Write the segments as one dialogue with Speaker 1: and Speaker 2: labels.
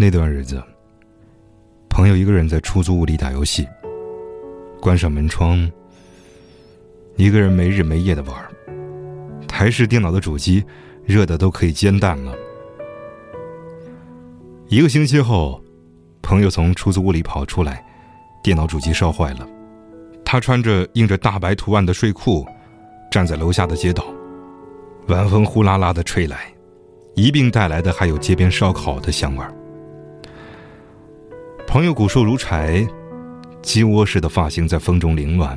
Speaker 1: 那段日子，朋友一个人在出租屋里打游戏，关上门窗，一个人没日没夜的玩台式电脑的主机热的都可以煎蛋了。一个星期后，朋友从出租屋里跑出来，电脑主机烧坏了，他穿着印着大白图案的睡裤，站在楼下的街道，晚风呼啦啦的吹来，一并带来的还有街边烧烤的香味儿。朋友骨瘦如柴，鸡窝似的发型在风中凌乱，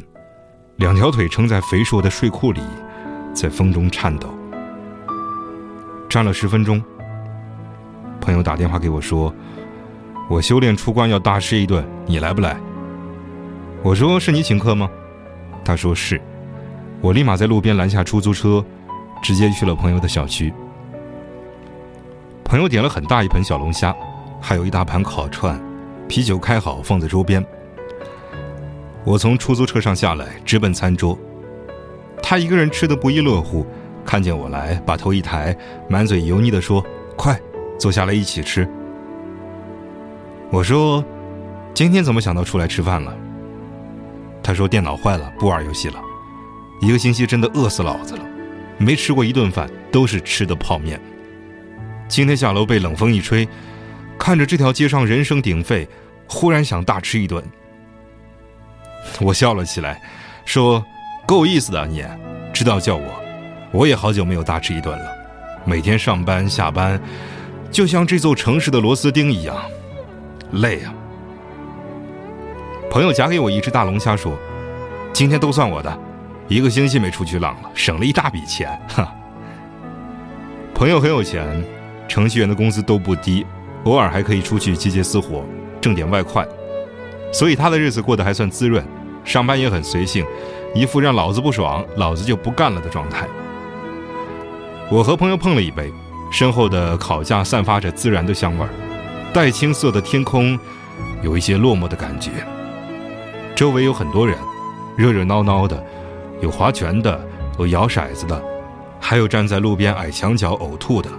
Speaker 1: 两条腿撑在肥硕的睡裤里，在风中颤抖。站了十分钟，朋友打电话给我说：“我修炼出关要大吃一顿，你来不来？”我说：“是你请客吗？”他说：“是。”我立马在路边拦下出租车，直接去了朋友的小区。朋友点了很大一盆小龙虾，还有一大盘烤串。啤酒开好，放在桌边。我从出租车上下来，直奔餐桌。他一个人吃得不亦乐乎，看见我来，把头一抬，满嘴油腻地说：“快，坐下来一起吃。”我说：“今天怎么想到出来吃饭了？”他说：“电脑坏了，不玩游戏了。一个星期真的饿死老子了，没吃过一顿饭，都是吃的泡面。今天下楼被冷风一吹。”看着这条街上人声鼎沸，忽然想大吃一顿。我笑了起来，说：“够意思的你，知道叫我，我也好久没有大吃一顿了。每天上班下班，就像这座城市的螺丝钉一样，累啊。”朋友夹给我一只大龙虾，说：“今天都算我的，一个星期没出去浪了，省了一大笔钱。”哈。朋友很有钱，程序员的工资都不低。偶尔还可以出去接接私活，挣点外快，所以他的日子过得还算滋润，上班也很随性，一副让老子不爽，老子就不干了的状态。我和朋友碰了一杯，身后的烤架散发着自然的香味儿，带青色的天空，有一些落寞的感觉。周围有很多人，热热闹闹的，有划拳的，有摇骰子的，还有站在路边矮墙角呕吐的。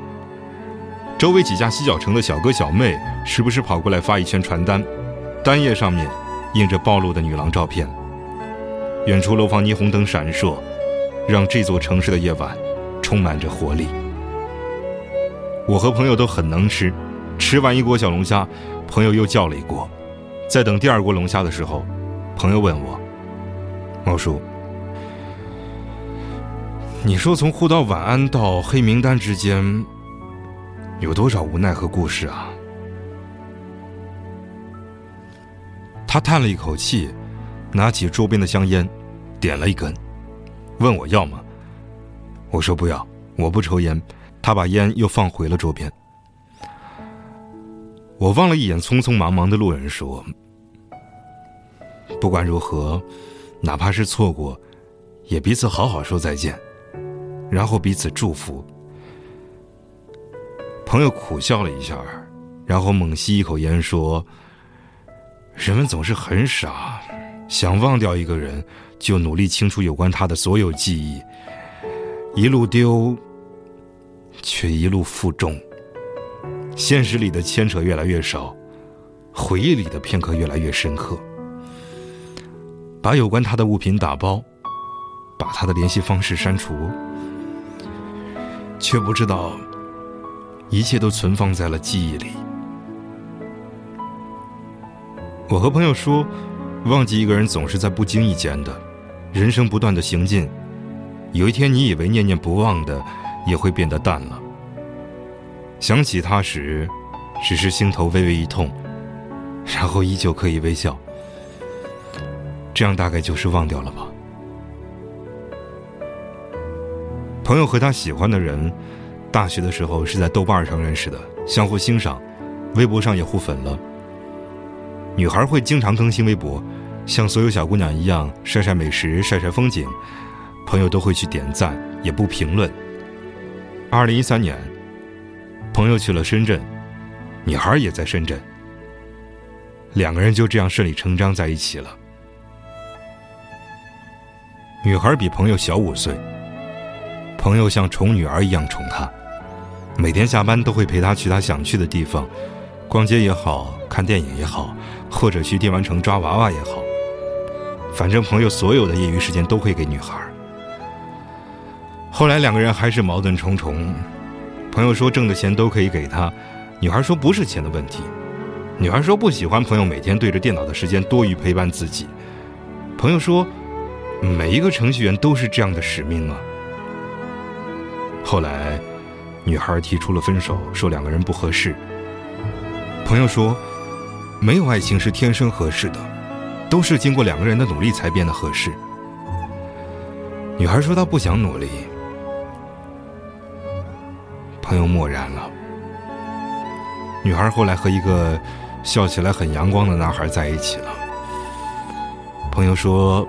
Speaker 1: 周围几家洗脚城的小哥小妹时不时跑过来发一圈传单，单页上面印着暴露的女郎照片。远处楼房霓虹灯闪烁，让这座城市的夜晚充满着活力。我和朋友都很能吃，吃完一锅小龙虾，朋友又叫了一锅。在等第二锅龙虾的时候，朋友问我：“毛叔，你说从互道晚安到黑名单之间？”有多少无奈和故事啊！他叹了一口气，拿起桌边的香烟，点了一根，问我要吗？我说不要，我不抽烟。他把烟又放回了桌边。我望了一眼匆匆忙忙的路人，说：“不管如何，哪怕是错过，也彼此好好说再见，然后彼此祝福。”朋友苦笑了一下，然后猛吸一口烟，说：“人们总是很傻，想忘掉一个人，就努力清除有关他的所有记忆，一路丢，却一路负重。现实里的牵扯越来越少，回忆里的片刻越来越深刻。把有关他的物品打包，把他的联系方式删除，却不知道。”一切都存放在了记忆里。我和朋友说，忘记一个人总是在不经意间的，人生不断的行进，有一天你以为念念不忘的，也会变得淡了。想起他时，只是心头微微一痛，然后依旧可以微笑。这样大概就是忘掉了吧。朋友和他喜欢的人。大学的时候是在豆瓣上认识的，相互欣赏，微博上也互粉了。女孩会经常更新微博，像所有小姑娘一样晒晒美食、晒晒风景，朋友都会去点赞，也不评论。二零一三年，朋友去了深圳，女孩也在深圳，两个人就这样顺理成章在一起了。女孩比朋友小五岁，朋友像宠女儿一样宠她。每天下班都会陪他去他想去的地方，逛街也好看电影也好，或者去电玩城抓娃娃也好，反正朋友所有的业余时间都会给女孩。后来两个人还是矛盾重重，朋友说挣的钱都可以给他，女孩说不是钱的问题，女孩说不喜欢朋友每天对着电脑的时间多于陪伴自己，朋友说每一个程序员都是这样的使命啊。后来，女孩提出了分手，说两个人不合适。朋友说，没有爱情是天生合适的，都是经过两个人的努力才变得合适。女孩说她不想努力。朋友默然了。女孩后来和一个笑起来很阳光的男孩在一起了。朋友说，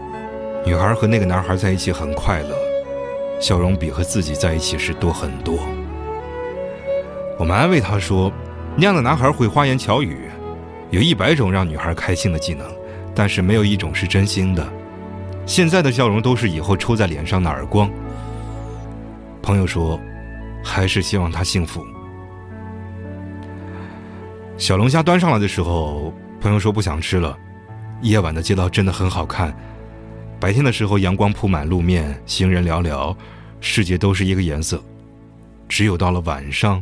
Speaker 1: 女孩和那个男孩在一起很快乐。笑容比和自己在一起时多很多。我们安慰他说：“那样的男孩会花言巧语，有一百种让女孩开心的技能，但是没有一种是真心的。现在的笑容都是以后抽在脸上的耳光。”朋友说：“还是希望他幸福。”小龙虾端上来的时候，朋友说不想吃了。夜晚的街道真的很好看。白天的时候，阳光铺满路面，行人寥寥，世界都是一个颜色。只有到了晚上，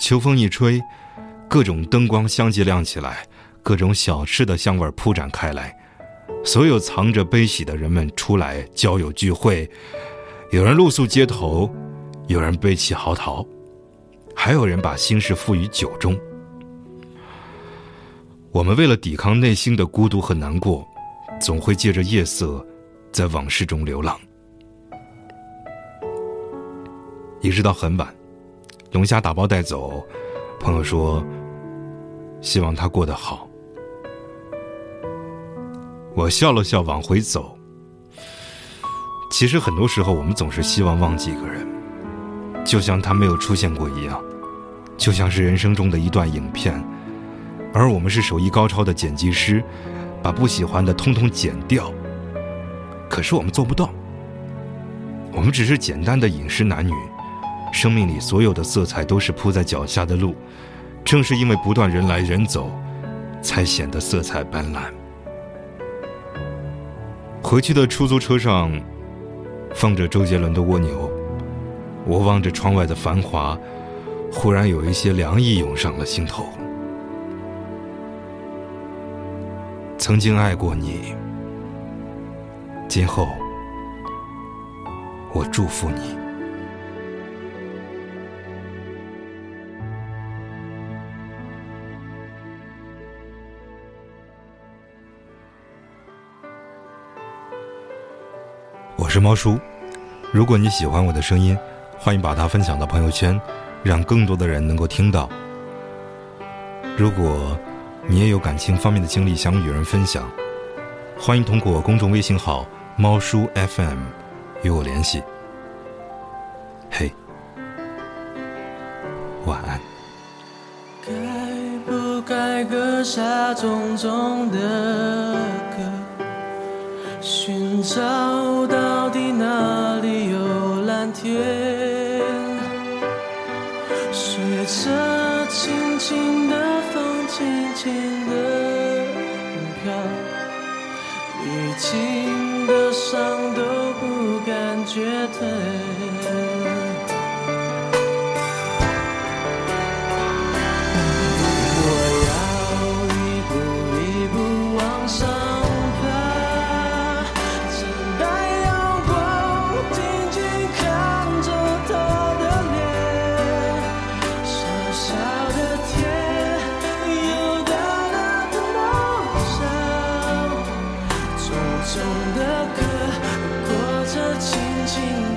Speaker 1: 秋风一吹，各种灯光相继亮起来，各种小吃的香味铺展开来，所有藏着悲喜的人们出来交友聚会，有人露宿街头，有人悲泣嚎啕，还有人把心事付于酒中。我们为了抵抗内心的孤独和难过，总会借着夜色。在往事中流浪，一直到很晚，龙虾打包带走。朋友说：“希望他过得好。”我笑了笑，往回走。其实很多时候，我们总是希望忘记一个人，就像他没有出现过一样，就像是人生中的一段影片，而我们是手艺高超的剪辑师，把不喜欢的通通剪掉。可是我们做不到，我们只是简单的饮食男女，生命里所有的色彩都是铺在脚下的路，正是因为不断人来人走，才显得色彩斑斓。回去的出租车上，放着周杰伦的《蜗牛》，我望着窗外的繁华，忽然有一些凉意涌上了心头。曾经爱过你。今后，我祝福你。猫叔，如果你喜欢我的声音，欢迎把它分享到朋友圈，让更多的人能够听到。如果你也有感情方面的经历想与人分享，欢迎通过公众微信号。猫叔 FM，与我联系。嘿，晚安。
Speaker 2: 该不该割下重重的歌？寻找到这轻轻的风，轻轻的飘，已经。的伤都不感觉疼。的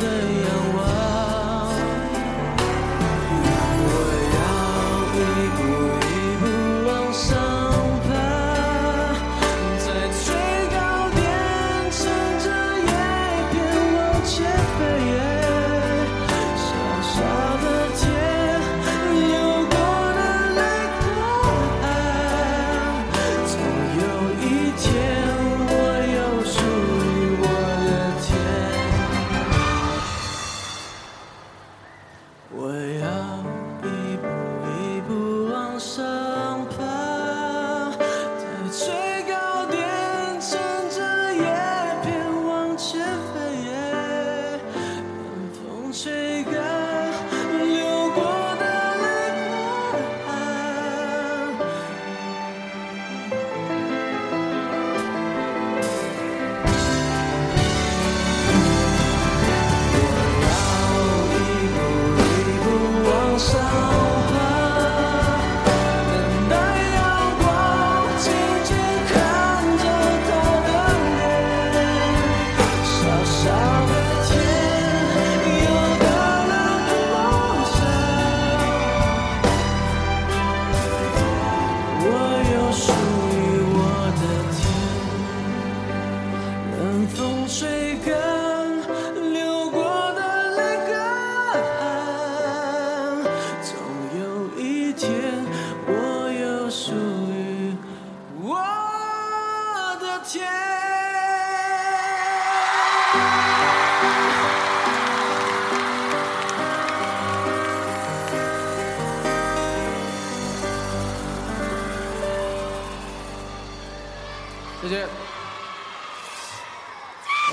Speaker 2: 谢谢。啊，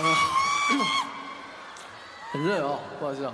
Speaker 2: 很热哦，不好意思啊。